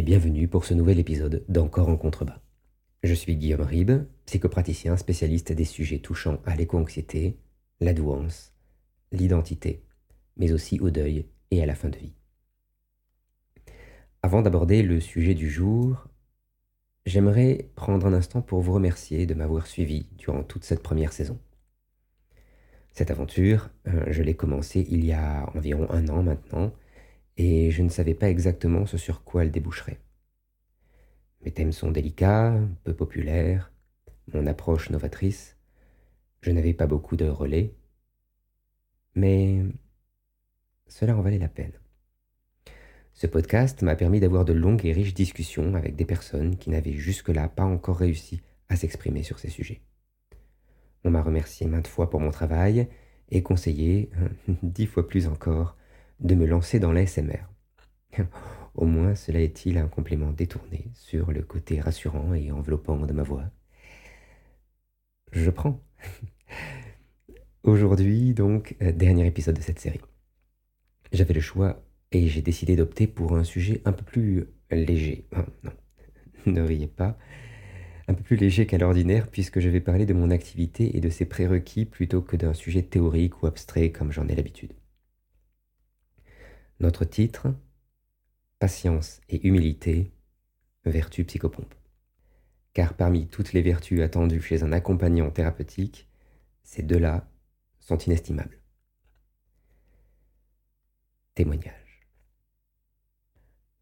Et bienvenue pour ce nouvel épisode d'Encore en contrebas. Je suis Guillaume Ribes, psychopraticien spécialiste des sujets touchant à l'éco-anxiété, la douance, l'identité, mais aussi au deuil et à la fin de vie. Avant d'aborder le sujet du jour, j'aimerais prendre un instant pour vous remercier de m'avoir suivi durant toute cette première saison. Cette aventure, euh, je l'ai commencée il y a environ un an maintenant, et je ne savais pas exactement ce sur quoi elle déboucherait. Mes thèmes sont délicats, peu populaires, mon approche novatrice, je n'avais pas beaucoup de relais, mais cela en valait la peine. Ce podcast m'a permis d'avoir de longues et riches discussions avec des personnes qui n'avaient jusque-là pas encore réussi à s'exprimer sur ces sujets. On m'a remercié maintes fois pour mon travail et conseillé, dix fois plus encore, de me lancer dans l'ASMR. Au moins, cela est-il un complément détourné sur le côté rassurant et enveloppant de ma voix. Je prends. Aujourd'hui, donc, euh, dernier épisode de cette série. J'avais le choix et j'ai décidé d'opter pour un sujet un peu plus léger. non, ne riez pas. Un peu plus léger qu'à l'ordinaire puisque je vais parler de mon activité et de ses prérequis plutôt que d'un sujet théorique ou abstrait comme j'en ai l'habitude. Notre titre Patience et humilité, vertu psychopompe. Car parmi toutes les vertus attendues chez un accompagnant thérapeutique, ces deux-là sont inestimables. Témoignage.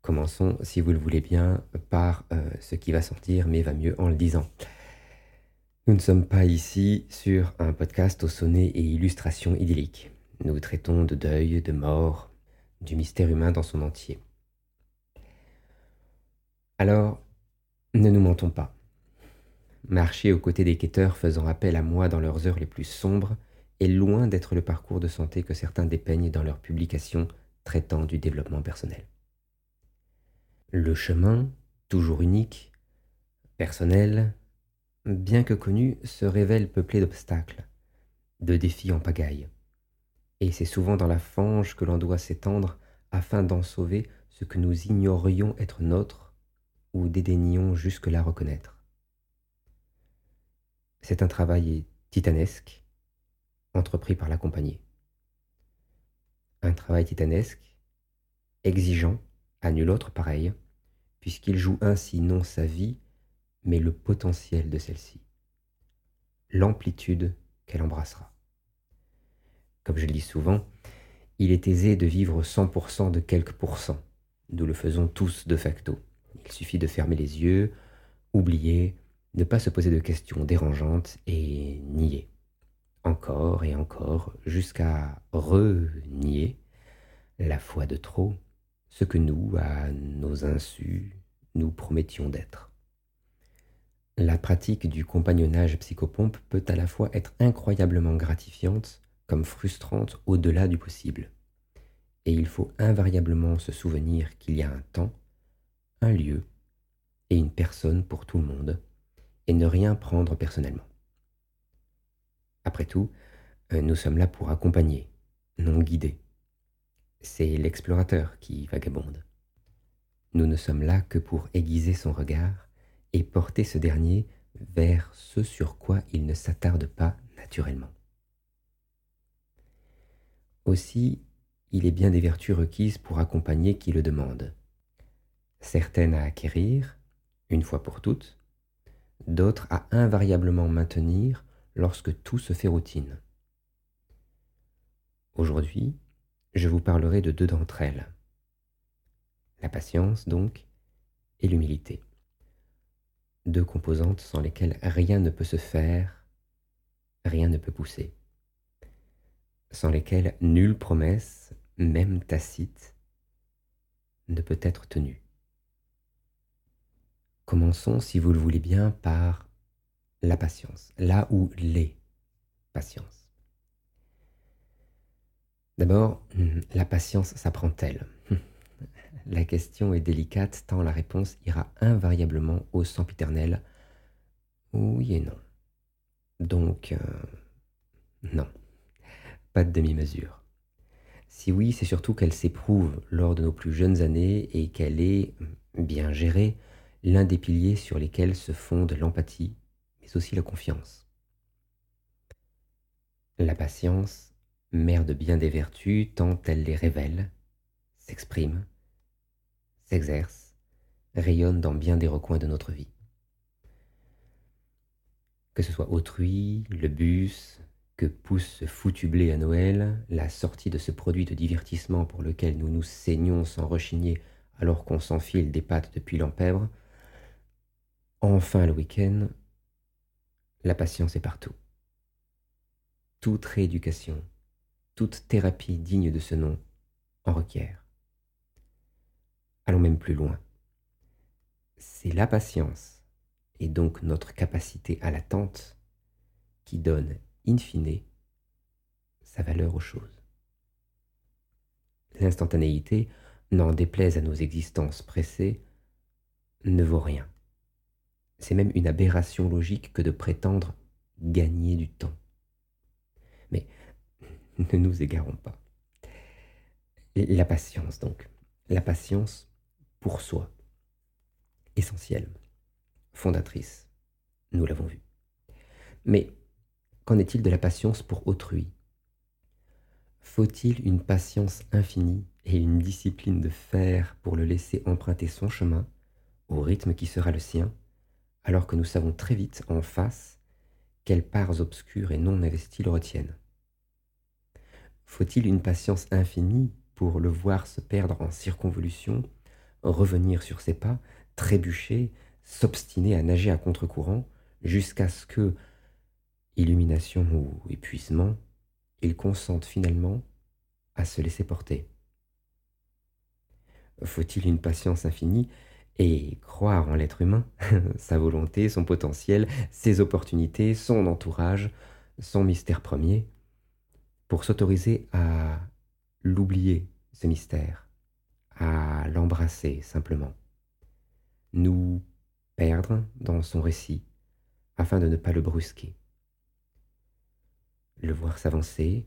Commençons, si vous le voulez bien, par euh, ce qui va sortir, mais va mieux en le disant. Nous ne sommes pas ici sur un podcast au sonnet et illustration idyllique. Nous traitons de deuil, de mort, du mystère humain dans son entier. Alors, ne nous mentons pas. Marcher aux côtés des quêteurs faisant appel à moi dans leurs heures les plus sombres est loin d'être le parcours de santé que certains dépeignent dans leurs publications traitant du développement personnel. Le chemin, toujours unique, personnel, bien que connu, se révèle peuplé d'obstacles, de défis en pagaille et c'est souvent dans la fange que l'on doit s'étendre afin d'en sauver ce que nous ignorions être nôtre ou dédaignions jusque-là reconnaître. C'est un travail titanesque, entrepris par la. Un travail titanesque, exigeant, à nul autre pareil, puisqu'il joue ainsi non sa vie, mais le potentiel de celle-ci, l'amplitude qu'elle embrassera. Comme je le dis souvent, il est aisé de vivre 100% de quelques pourcents. Nous le faisons tous de facto. Il suffit de fermer les yeux, oublier, ne pas se poser de questions dérangeantes et nier. Encore et encore, jusqu'à renier la foi de trop, ce que nous, à nos insus, nous promettions d'être. La pratique du compagnonnage psychopompe peut à la fois être incroyablement gratifiante comme frustrante au-delà du possible. Et il faut invariablement se souvenir qu'il y a un temps, un lieu et une personne pour tout le monde, et ne rien prendre personnellement. Après tout, euh, nous sommes là pour accompagner, non guider. C'est l'explorateur qui vagabonde. Nous ne sommes là que pour aiguiser son regard et porter ce dernier vers ce sur quoi il ne s'attarde pas naturellement. Aussi, il est bien des vertus requises pour accompagner qui le demande. Certaines à acquérir, une fois pour toutes, d'autres à invariablement maintenir lorsque tout se fait routine. Aujourd'hui, je vous parlerai de deux d'entre elles. La patience, donc, et l'humilité. Deux composantes sans lesquelles rien ne peut se faire, rien ne peut pousser sans lesquelles nulle promesse, même tacite, ne peut être tenue. Commençons, si vous le voulez bien, par la patience, là où les patience. D'abord, la patience s'apprend-elle? La question est délicate tant la réponse ira invariablement au sempiternel oui et non. Donc, euh, non de demi-mesure. Si oui, c'est surtout qu'elle s'éprouve lors de nos plus jeunes années et qu'elle est, bien gérée, l'un des piliers sur lesquels se fonde l'empathie, mais aussi la confiance. La patience, mère de bien des vertus, tant elle les révèle, s'exprime, s'exerce, rayonne dans bien des recoins de notre vie. Que ce soit autrui, le bus, que pousse ce foutu blé à Noël, la sortie de ce produit de divertissement pour lequel nous nous saignons sans rechigner alors qu'on s'enfile des pattes depuis l'empèvre, enfin le week-end, la patience est partout. Toute rééducation, toute thérapie digne de ce nom en requiert. Allons même plus loin. C'est la patience, et donc notre capacité à l'attente, qui donne in fine, sa valeur aux choses. L'instantanéité, n'en déplaise à nos existences pressées, ne vaut rien. C'est même une aberration logique que de prétendre gagner du temps. Mais ne nous égarons pas. La patience, donc. La patience pour soi. Essentielle. Fondatrice. Nous l'avons vu. Mais Qu'en est-il de la patience pour autrui? Faut-il une patience infinie et une discipline de fer pour le laisser emprunter son chemin au rythme qui sera le sien, alors que nous savons très vite en face quelles parts obscures et non investies le retiennent? Faut-il une patience infinie pour le voir se perdre en circonvolution, revenir sur ses pas, trébucher, s'obstiner à nager à contre-courant, jusqu'à ce que, illumination ou épuisement, il consente finalement à se laisser porter. Faut-il une patience infinie et croire en l'être humain, sa volonté, son potentiel, ses opportunités, son entourage, son mystère premier, pour s'autoriser à l'oublier, ce mystère, à l'embrasser simplement, nous perdre dans son récit afin de ne pas le brusquer? Le voir s'avancer,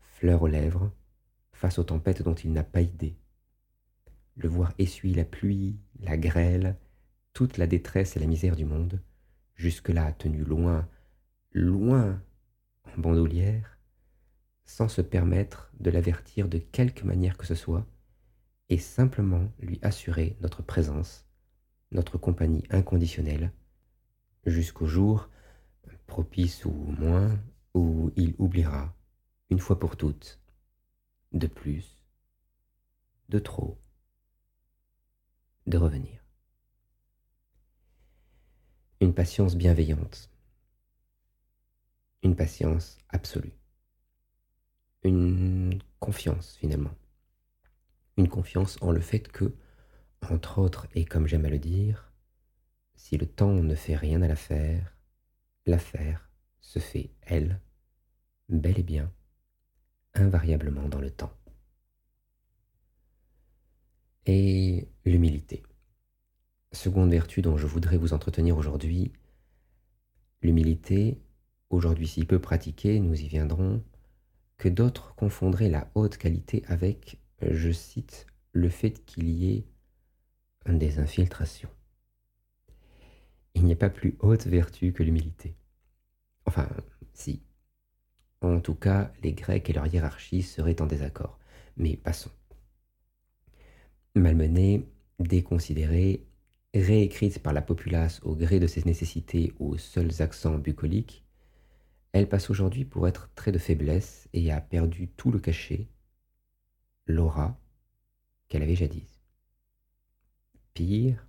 fleur aux lèvres, face aux tempêtes dont il n'a pas idée, le voir essuyer la pluie, la grêle, toute la détresse et la misère du monde, jusque-là tenu loin, loin en bandoulière, sans se permettre de l'avertir de quelque manière que ce soit, et simplement lui assurer notre présence, notre compagnie inconditionnelle, jusqu'au jour, propice ou moins, où il oubliera, une fois pour toutes, de plus, de trop, de revenir. Une patience bienveillante, une patience absolue, une confiance finalement, une confiance en le fait que, entre autres, et comme j'aime à le dire, si le temps ne fait rien à l'affaire, l'affaire se fait, elle, bel et bien, invariablement dans le temps. Et l'humilité. Seconde vertu dont je voudrais vous entretenir aujourd'hui, l'humilité, aujourd'hui si peu pratiquée, nous y viendrons, que d'autres confondraient la haute qualité avec, je cite, le fait qu'il y ait des infiltrations. Il n'y a pas plus haute vertu que l'humilité. Enfin, si. En tout cas, les Grecs et leur hiérarchie seraient en désaccord. Mais passons. Malmenée, déconsidérée, réécrite par la populace au gré de ses nécessités aux seuls accents bucoliques, elle passe aujourd'hui pour être trait de faiblesse et a perdu tout le cachet, l'aura qu'elle avait jadis. Pire,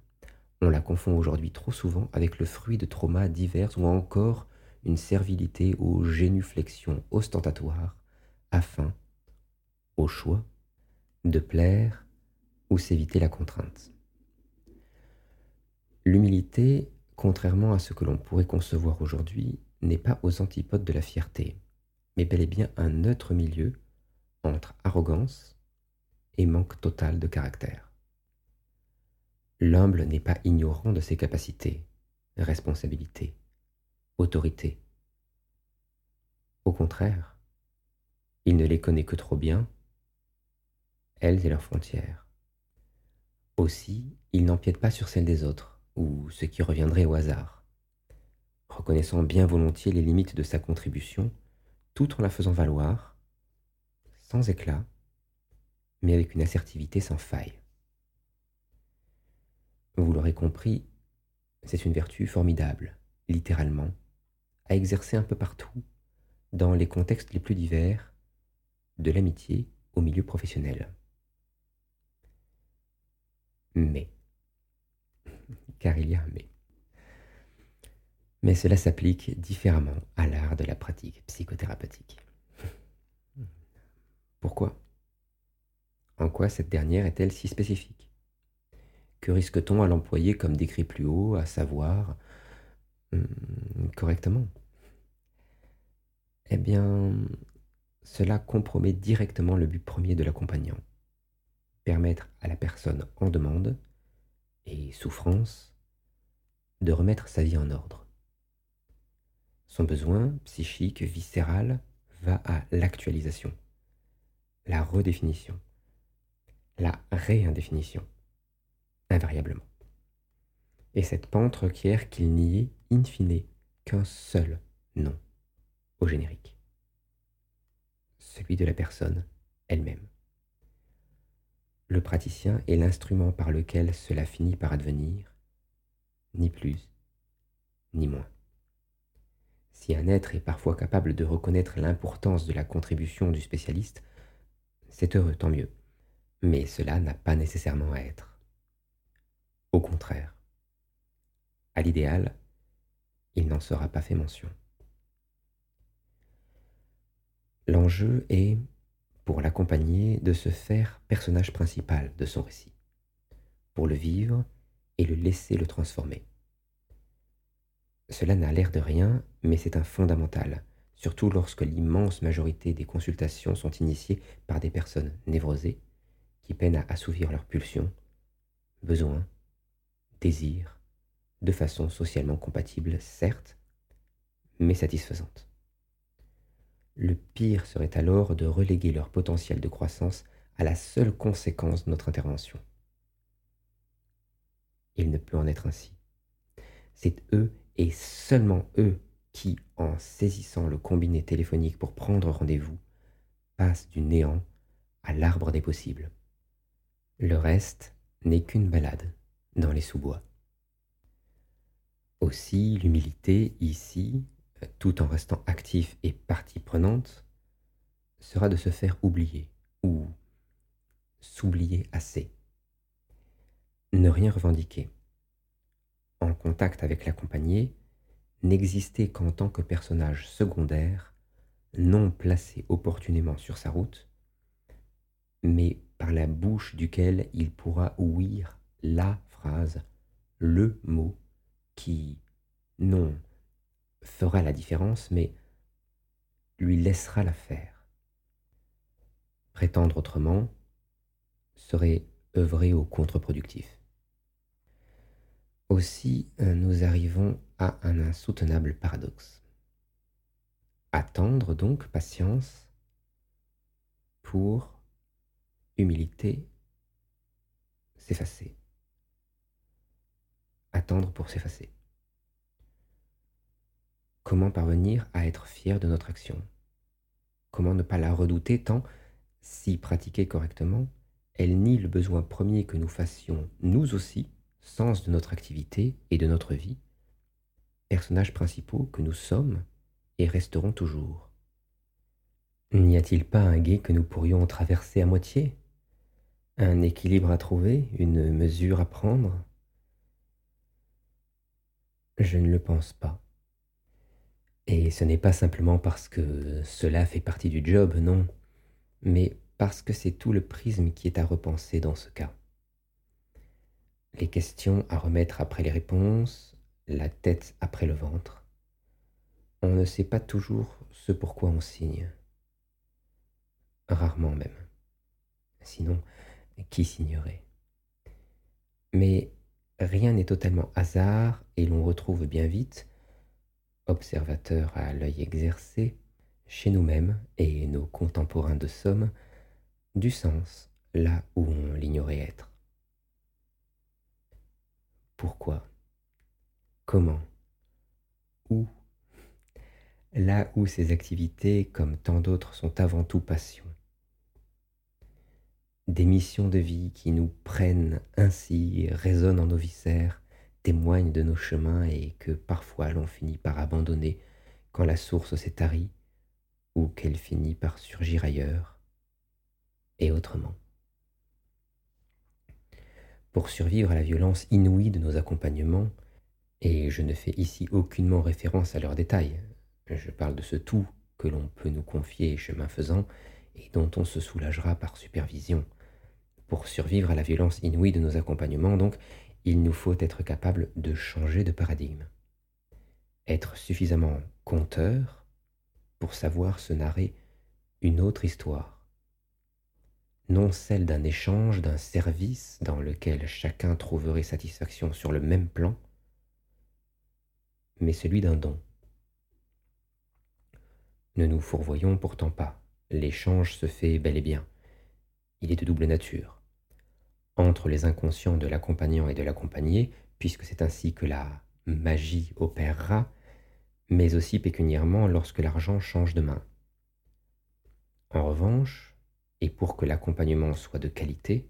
on la confond aujourd'hui trop souvent avec le fruit de traumas divers ou encore une servilité aux génuflexions ostentatoires afin, au choix, de plaire ou s'éviter la contrainte. L'humilité, contrairement à ce que l'on pourrait concevoir aujourd'hui, n'est pas aux antipodes de la fierté, mais bel et bien un neutre milieu entre arrogance et manque total de caractère. L'humble n'est pas ignorant de ses capacités, responsabilités, autorité. Au contraire, Il ne les connaît que trop bien, elles et leurs frontières. Aussi, il n'empiète pas sur celles des autres, ou ce qui reviendrait au hasard. Reconnaissant bien volontiers les limites de sa contribution, tout en la faisant valoir, sans éclat, mais avec une assertivité sans faille. Vous l'aurez compris, c'est une vertu formidable, littéralement, à exercer un peu partout, dans les contextes les plus divers, de l'amitié au milieu professionnel. Mais, car il y a un mais. Mais cela s'applique différemment à l'art de la pratique psychothérapeutique. Pourquoi? En quoi cette dernière est-elle si spécifique? Que risque-t-on à l'employer comme décrit plus haut, à savoir hum, correctement? Eh bien, cela compromet directement le but premier de l'accompagnant. Permettre à la personne en demande et souffrance de remettre sa vie en ordre. Son besoin psychique viscéral va à l'actualisation, la redéfinition, la réindéfinition, invariablement. Et cette pente requiert qu'il n'y ait, in fine, qu'un seul nom au générique, celui de la personne elle-même. Le praticien est l'instrument par lequel cela finit par advenir, ni plus, ni moins. Si un être est parfois capable de reconnaître l'importance de la contribution du spécialiste, c'est heureux, tant mieux. Mais cela n'a pas nécessairement à être. Au contraire, à l'idéal, il n'en sera pas fait mention. L'enjeu est, pour l'accompagner, de se faire personnage principal de son récit, pour le vivre et le laisser le transformer. Cela n'a l'air de rien, mais c'est un fondamental, surtout lorsque l'immense majorité des consultations sont initiées par des personnes névrosées qui peinent à assouvir leurs pulsions, besoins, désirs, de façon socialement compatible, certes, mais satisfaisante. Le pire serait alors de reléguer leur potentiel de croissance à la seule conséquence de notre intervention. Il ne peut en être ainsi. C'est eux et seulement eux qui, en saisissant le combiné téléphonique pour prendre rendez-vous, passent du néant à l'arbre des possibles. Le reste n'est qu'une balade dans les sous-bois. Aussi, l'humilité ici, tout en restant actif et partie prenante, sera de se faire oublier ou s'oublier assez. Ne rien revendiquer en contact avec l'accompagné n'existait qu'en tant que personnage secondaire, non placé opportunément sur sa route, mais par la bouche duquel il pourra ouïr la le mot qui, non, fera la différence, mais lui laissera la faire. Prétendre autrement serait œuvrer au contre-productif. Aussi, euh, nous arrivons à un insoutenable paradoxe. Attendre donc patience pour humilité s'effacer. Attendre pour s'effacer. Comment parvenir à être fier de notre action? Comment ne pas la redouter tant, si pratiquée correctement, elle nie le besoin premier que nous fassions nous aussi sens de notre activité et de notre vie, personnages principaux que nous sommes et resterons toujours. N'y a-t-il pas un guet que nous pourrions traverser à moitié? Un équilibre à trouver Une mesure à prendre? Je ne le pense pas. Et ce n'est pas simplement parce que cela fait partie du job, non, mais parce que c'est tout le prisme qui est à repenser dans ce cas les questions à remettre après les réponses, la tête après le ventre. On ne sait pas toujours ce pourquoi on signe. Rarement même. Sinon, qui signerait? Mais rien n'est totalement hasard et l'on retrouve bien vite, observateur à l'œil exercé, chez nous-mêmes et nos contemporains de somme, du sens là où on l'ignorait être. Pourquoi? Comment? Où? Là où ces activités, comme tant d'autres, sont avant tout passion. Des missions de vie qui nous prennent ainsi, résonnent en nos viscères, témoignent de nos chemins et que parfois l'on finit par abandonner quand la source s'est tarie ou qu'elle finit par surgir ailleurs et autrement. Pour survivre à la violence inouïe de nos accompagnements, et je ne fais ici aucunement référence à leurs détails, je parle de ce tout que l'on peut nous confier chemin faisant et dont on se soulagera par supervision. Pour survivre à la violence inouïe de nos accompagnements, donc, il nous faut être capable de changer de paradigme. Être suffisamment conteur pour savoir se narrer une autre histoire. Non celle d'un échange, d'un service dans lequel chacun trouverait satisfaction sur le même plan, mais celui d'un don. Ne nous fourvoyons pourtant pas, l'échange se fait bel et bien. Il est de double nature. Entre les inconscients de l'accompagnant et de l'accompagné, puisque c'est ainsi que la magie opérera, mais aussi pécuniairement lorsque l'argent change de main. En revanche, et pour que l'accompagnement soit de qualité,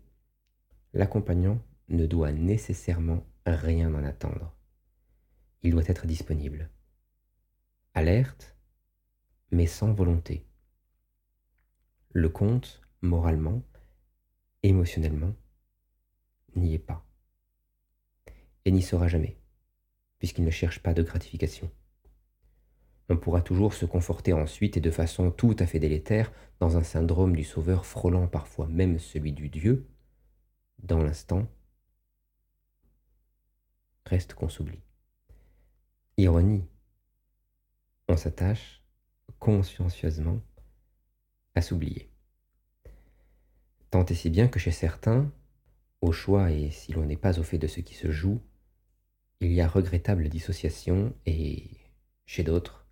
l'accompagnant ne doit nécessairement rien en attendre. Il doit être disponible. Alerte, mais sans volonté. Le compte, moralement, émotionnellement, n'y est pas. Et n'y sera jamais, puisqu'il ne cherche pas de gratification on pourra toujours se conforter ensuite et de façon tout à fait délétère dans un syndrome du sauveur frôlant parfois même celui du Dieu, dans l'instant, reste qu'on s'oublie. Ironie, on s'attache consciencieusement à s'oublier. Tant et si bien que chez certains, au choix et si l'on n'est pas au fait de ce qui se joue, il y a regrettable dissociation et, chez d'autres,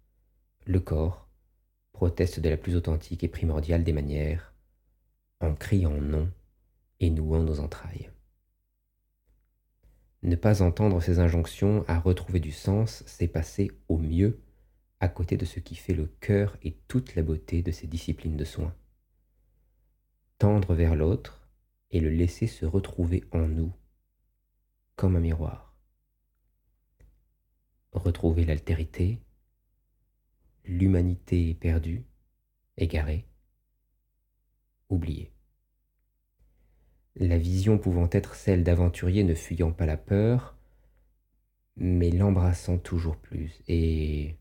le corps proteste de la plus authentique et primordiale des manières, en criant non et nouant nos entrailles. Ne pas entendre ces injonctions à retrouver du sens, c'est passer au mieux à côté de ce qui fait le cœur et toute la beauté de ces disciplines de soins. Tendre vers l'autre et le laisser se retrouver en nous, comme un miroir. Retrouver l'altérité, l'humanité perdue, égarée, oubliée. La vision pouvant être celle d'aventuriers ne fuyant pas la peur, mais l'embrassant toujours plus et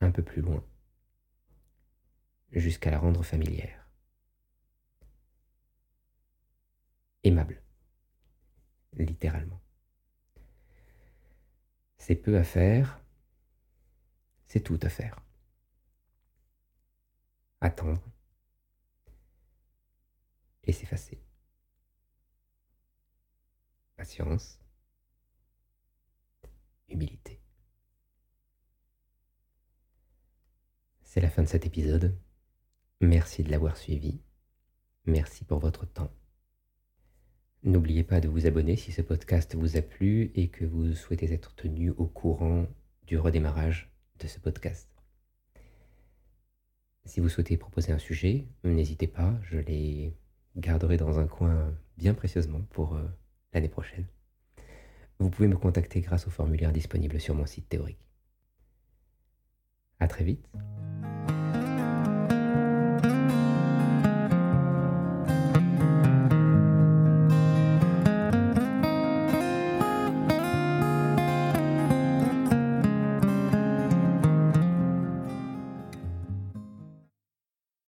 un peu plus loin, jusqu'à la rendre familière. Aimable, littéralement. C'est peu à faire, c'est tout à faire. Attendre et s'effacer. Patience, humilité. C'est la fin de cet épisode. Merci de l'avoir suivi. Merci pour votre temps. N'oubliez pas de vous abonner si ce podcast vous a plu et que vous souhaitez être tenu au courant du redémarrage de ce podcast. Si vous souhaitez proposer un sujet, n'hésitez pas, je les garderai dans un coin bien précieusement pour euh, l'année prochaine. Vous pouvez me contacter grâce au formulaire disponible sur mon site théorique. À très vite.